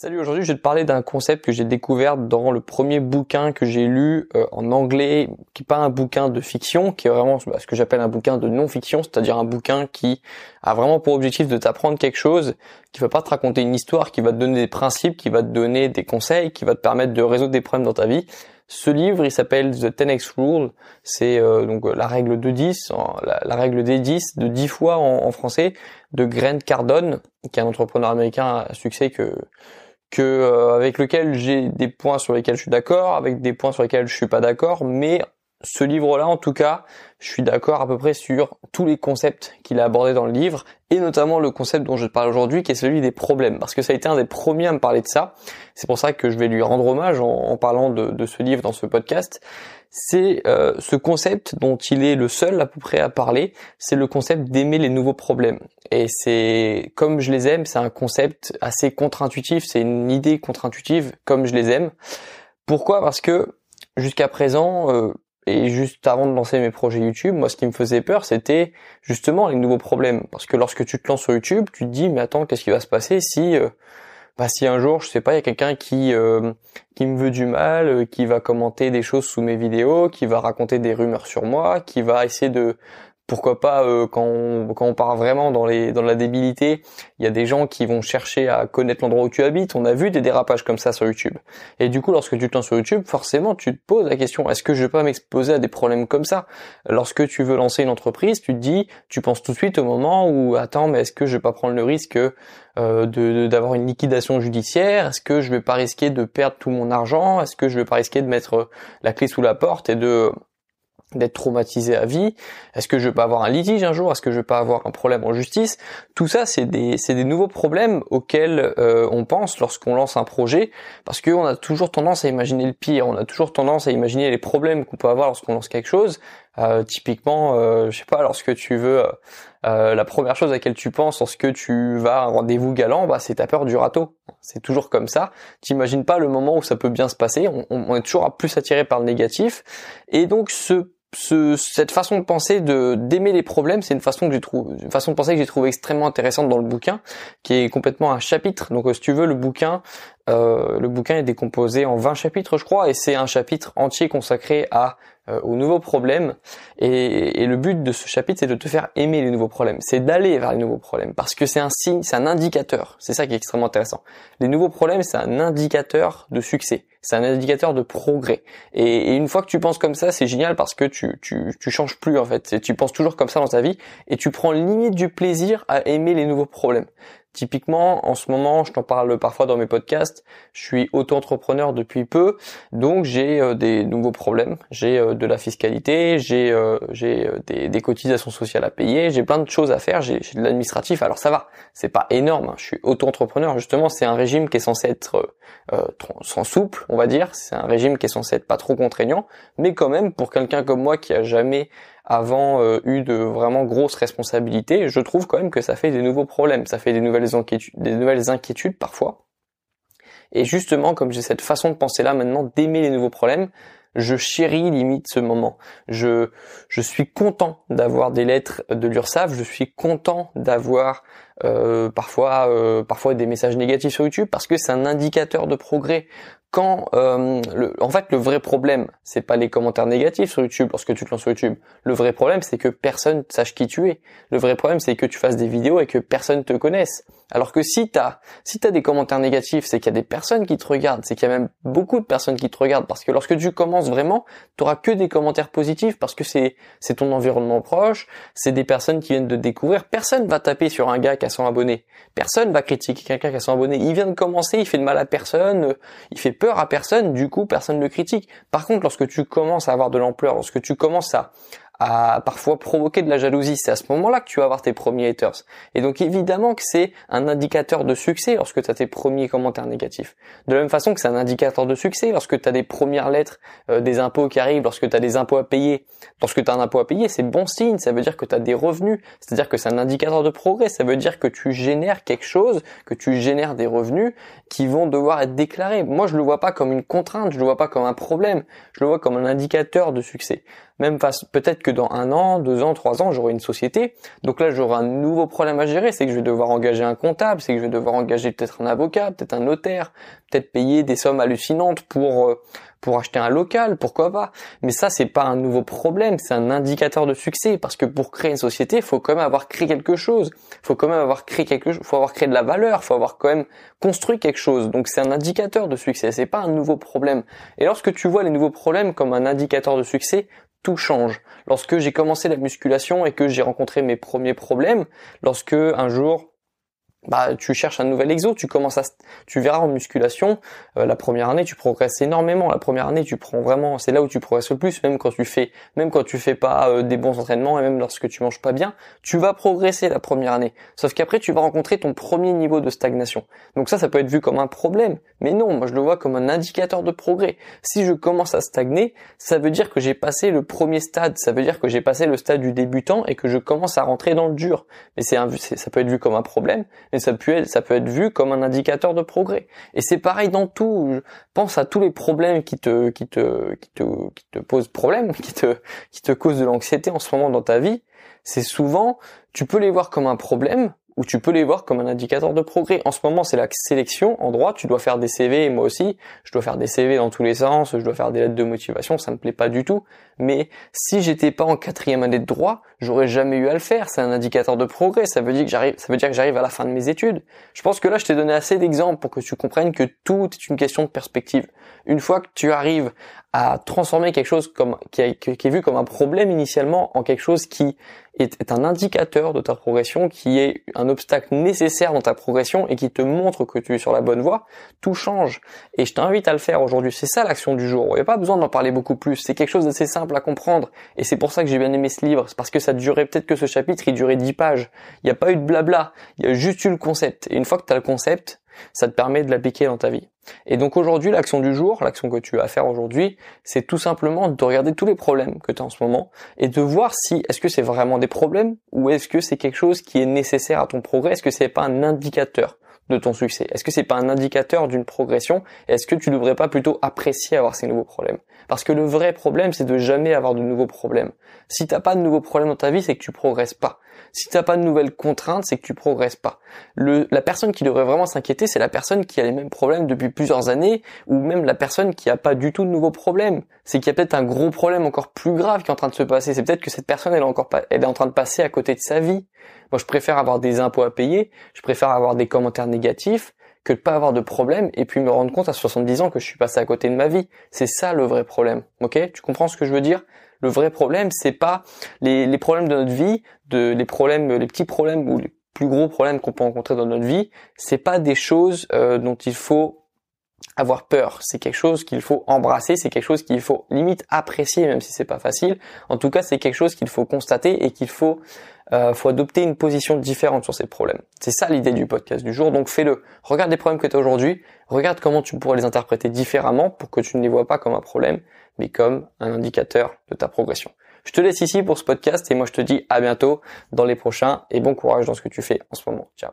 Salut, aujourd'hui je vais te parler d'un concept que j'ai découvert dans le premier bouquin que j'ai lu euh, en anglais, qui n'est pas un bouquin de fiction, qui est vraiment ce que j'appelle un bouquin de non-fiction, c'est-à-dire un bouquin qui a vraiment pour objectif de t'apprendre quelque chose, qui va pas te raconter une histoire, qui va te donner des principes, qui va te donner des conseils, qui va te permettre de résoudre des problèmes dans ta vie. Ce livre, il s'appelle The 10x Rule. C'est euh, donc la règle de 10, la, règle des 10, de 10 fois en, en français, de Grant Cardone, qui est un entrepreneur américain à succès que que euh, avec lequel j'ai des points sur lesquels je suis d'accord, avec des points sur lesquels je suis pas d'accord, mais ce livre-là, en tout cas, je suis d'accord à peu près sur tous les concepts qu'il a abordés dans le livre, et notamment le concept dont je te parle aujourd'hui, qui est celui des problèmes, parce que ça a été un des premiers à me parler de ça. C'est pour ça que je vais lui rendre hommage en, parlant de, ce livre dans ce podcast. C'est euh, ce concept dont il est le seul à peu près à parler, c'est le concept d'aimer les nouveaux problèmes. Et c'est comme je les aime, c'est un concept assez contre-intuitif, c'est une idée contre-intuitive comme je les aime. Pourquoi? Parce que jusqu'à présent, euh, et juste avant de lancer mes projets YouTube, moi ce qui me faisait peur, c'était justement les nouveaux problèmes. Parce que lorsque tu te lances sur YouTube, tu te dis mais attends, qu'est-ce qui va se passer si euh, bah si un jour, je sais pas, il y a quelqu'un qui euh, qui me veut du mal, qui va commenter des choses sous mes vidéos, qui va raconter des rumeurs sur moi, qui va essayer de pourquoi pas euh, quand, on, quand on part vraiment dans les dans la débilité, il y a des gens qui vont chercher à connaître l'endroit où tu habites. On a vu des dérapages comme ça sur YouTube. Et du coup, lorsque tu te lances sur YouTube, forcément, tu te poses la question est-ce que je vais pas m'exposer à des problèmes comme ça? Lorsque tu veux lancer une entreprise, tu te dis, tu penses tout de suite au moment où attends, mais est-ce que je vais pas prendre le risque euh, de d'avoir une liquidation judiciaire? Est-ce que je vais pas risquer de perdre tout mon argent? Est-ce que je vais pas risquer de mettre la clé sous la porte et de d'être traumatisé à vie Est-ce que je vais pas avoir un litige un jour? Est-ce que je vais pas avoir un problème en justice? Tout ça, c'est des, c'est des nouveaux problèmes auxquels euh, on pense lorsqu'on lance un projet, parce qu'on a toujours tendance à imaginer le pire, on a toujours tendance à imaginer les problèmes qu'on peut avoir lorsqu'on lance quelque chose. Euh, typiquement, euh, je sais pas, lorsque tu veux, euh, la première chose à laquelle tu penses lorsque tu vas à un rendez-vous galant, bah, c'est ta peur du râteau. C'est toujours comme ça. T'imagines pas le moment où ça peut bien se passer. On, on est toujours plus attiré par le négatif. Et donc, ce ce, cette façon de penser de d'aimer les problèmes, c'est une façon que j'ai trouvé, une façon de penser que j'ai trouvé extrêmement intéressante dans le bouquin, qui est complètement un chapitre. Donc, si tu veux, le bouquin, euh, le bouquin est décomposé en 20 chapitres, je crois, et c'est un chapitre entier consacré à euh, aux nouveaux problèmes. Et, et, le but de ce chapitre, c'est de te faire aimer les nouveaux problèmes. C'est d'aller vers les nouveaux problèmes, parce que c'est un signe, c'est un indicateur. C'est ça qui est extrêmement intéressant. Les nouveaux problèmes, c'est un indicateur de succès. C'est un indicateur de progrès. Et, et, une fois que tu penses comme ça, c'est génial parce que tu, tu, tu changes plus en fait. Tu penses toujours comme ça dans ta vie et tu prends limite du plaisir à aimer les nouveaux problèmes. Typiquement, en ce moment, je t'en parle parfois dans mes podcasts, je suis auto-entrepreneur depuis peu, donc j'ai euh, des nouveaux problèmes. J'ai euh, de la fiscalité, j'ai euh, des, des, cotisations sociales à payer, j'ai plein de choses à faire, j'ai de l'administratif. Alors ça va, c'est pas énorme. Hein. Je suis auto-entrepreneur. Justement, c'est un régime qui est censé être sans souple, on va dire. C'est un régime qui est censé être pas trop contraignant, mais quand même pour quelqu'un comme moi qui a jamais avant euh, eu de vraiment grosses responsabilités, je trouve quand même que ça fait des nouveaux problèmes, ça fait des nouvelles inquiétudes, des nouvelles inquiétudes parfois. Et justement, comme j'ai cette façon de penser là maintenant, d'aimer les nouveaux problèmes, je chéris limite ce moment. Je, je suis content d'avoir des lettres de l'URSSAF, je suis content d'avoir euh, parfois, euh, parfois des messages négatifs sur YouTube parce que c'est un indicateur de progrès quand euh, le, en fait le vrai problème c'est pas les commentaires négatifs sur YouTube lorsque tu te lances sur YouTube. Le vrai problème c'est que personne sache qui tu es. Le vrai problème c'est que tu fasses des vidéos et que personne te connaisse. Alors que si t'as si t'as des commentaires négatifs c'est qu'il y a des personnes qui te regardent. C'est qu'il y a même beaucoup de personnes qui te regardent. Parce que lorsque tu commences vraiment tu auras que des commentaires positifs parce que c'est c'est ton environnement proche c'est des personnes qui viennent de découvrir. Personne va taper sur un gars qui a 100 abonnés. Personne va critiquer quelqu'un qui a 100 abonnés. Il vient de commencer il fait de mal à personne il fait peur à personne, du coup personne ne le critique. Par contre, lorsque tu commences à avoir de l'ampleur, lorsque tu commences à à parfois provoquer de la jalousie. C'est à ce moment-là que tu vas avoir tes premiers haters. Et donc évidemment que c'est un indicateur de succès lorsque tu as tes premiers commentaires négatifs. De la même façon que c'est un indicateur de succès lorsque tu as des premières lettres euh, des impôts qui arrivent, lorsque tu as des impôts à payer. Lorsque tu as un impôt à payer, c'est bon signe, ça veut dire que tu as des revenus, c'est-à-dire que c'est un indicateur de progrès, ça veut dire que tu génères quelque chose, que tu génères des revenus qui vont devoir être déclarés. Moi, je le vois pas comme une contrainte, je le vois pas comme un problème, je le vois comme un indicateur de succès. Même peut-être que dans un an, deux ans, trois ans, j'aurai une société. Donc là, j'aurai un nouveau problème à gérer. C'est que je vais devoir engager un comptable, c'est que je vais devoir engager peut-être un avocat, peut-être un notaire, peut-être payer des sommes hallucinantes pour euh, pour acheter un local, pourquoi pas. Mais ça, c'est pas un nouveau problème, c'est un indicateur de succès. Parce que pour créer une société, il faut quand même avoir créé quelque chose. Il faut quand même avoir créé quelque chose, faut avoir créé de la valeur, il faut avoir quand même construit quelque chose. Donc c'est un indicateur de succès, c'est pas un nouveau problème. Et lorsque tu vois les nouveaux problèmes comme un indicateur de succès, tout change. Lorsque j'ai commencé la musculation et que j'ai rencontré mes premiers problèmes, lorsque un jour bah tu cherches un nouvel exo, tu commences à tu verras en musculation euh, la première année tu progresses énormément, la première année tu prends vraiment c'est là où tu progresses le plus même quand tu fais même quand tu fais pas euh, des bons entraînements et même lorsque tu manges pas bien, tu vas progresser la première année. Sauf qu'après tu vas rencontrer ton premier niveau de stagnation. Donc ça ça peut être vu comme un problème, mais non, moi je le vois comme un indicateur de progrès. Si je commence à stagner, ça veut dire que j'ai passé le premier stade, ça veut dire que j'ai passé le stade du débutant et que je commence à rentrer dans le dur. Mais c'est ça peut être vu comme un problème ça peut être, ça peut être vu comme un indicateur de progrès. Et c'est pareil dans tout. Pense à tous les problèmes qui te, qui te, qui te, qui te posent problème, qui te, qui te causent de l'anxiété en ce moment dans ta vie. C'est souvent, tu peux les voir comme un problème, ou tu peux les voir comme un indicateur de progrès. En ce moment, c'est la sélection en droit, tu dois faire des CV, et moi aussi, je dois faire des CV dans tous les sens, je dois faire des lettres de motivation, ça me plaît pas du tout. Mais si j'étais pas en quatrième année de droit, j'aurais jamais eu à le faire. C'est un indicateur de progrès. Ça veut dire que j'arrive, ça veut dire que j'arrive à la fin de mes études. Je pense que là, je t'ai donné assez d'exemples pour que tu comprennes que tout est une question de perspective. Une fois que tu arrives à transformer quelque chose comme qui, est vu comme un problème initialement en quelque chose qui est, un indicateur de ta progression, qui est obstacle nécessaire dans ta progression et qui te montre que tu es sur la bonne voie, tout change. Et je t'invite à le faire aujourd'hui. C'est ça l'action du jour. Il n'y a pas besoin d'en parler beaucoup plus. C'est quelque chose d'assez simple à comprendre. Et c'est pour ça que j'ai bien aimé ce livre. C'est parce que ça durait peut-être que ce chapitre, il durait 10 pages. Il n'y a pas eu de blabla. Il y a juste eu le concept. Et une fois que tu as le concept, ça te permet de l'appliquer dans ta vie. Et donc aujourd'hui, l'action du jour, l'action que tu as à faire aujourd'hui, c'est tout simplement de regarder tous les problèmes que tu as en ce moment et de voir si est-ce que c'est vraiment des problèmes ou est-ce que c'est quelque chose qui est nécessaire à ton progrès, est-ce que c'est pas un indicateur de ton succès? Est-ce que c'est pas un indicateur d'une progression? Est-ce que tu devrais pas plutôt apprécier avoir ces nouveaux problèmes? Parce que le vrai problème, c'est de jamais avoir de nouveaux problèmes. Si t'as pas de nouveaux problèmes dans ta vie, c'est que tu progresses pas. Si t'as pas de nouvelles contraintes, c'est que tu progresses pas. Le, la personne qui devrait vraiment s'inquiéter, c'est la personne qui a les mêmes problèmes depuis plusieurs années, ou même la personne qui a pas du tout de nouveaux problèmes. C'est qu'il y a peut-être un gros problème encore plus grave qui est en train de se passer. C'est peut-être que cette personne, elle est encore pas, elle est en train de passer à côté de sa vie. Moi, je préfère avoir des impôts à payer, je préfère avoir des commentaires négatifs, que de pas avoir de problème et puis me rendre compte à 70 ans que je suis passé à côté de ma vie. C'est ça le vrai problème. Ok? Tu comprends ce que je veux dire? Le vrai problème, c'est pas les, problèmes de notre vie, de les problèmes, les petits problèmes ou les plus gros problèmes qu'on peut rencontrer dans notre vie. C'est pas des choses euh, dont il faut avoir peur. C'est quelque chose qu'il faut embrasser. C'est quelque chose qu'il faut limite apprécier, même si c'est pas facile. En tout cas, c'est quelque chose qu'il faut constater et qu'il faut euh, faut adopter une position différente sur ces problèmes. C'est ça l'idée du podcast du jour, donc fais-le. Regarde les problèmes que tu as aujourd'hui, regarde comment tu pourrais les interpréter différemment pour que tu ne les vois pas comme un problème, mais comme un indicateur de ta progression. Je te laisse ici pour ce podcast et moi je te dis à bientôt dans les prochains et bon courage dans ce que tu fais en ce moment. Ciao.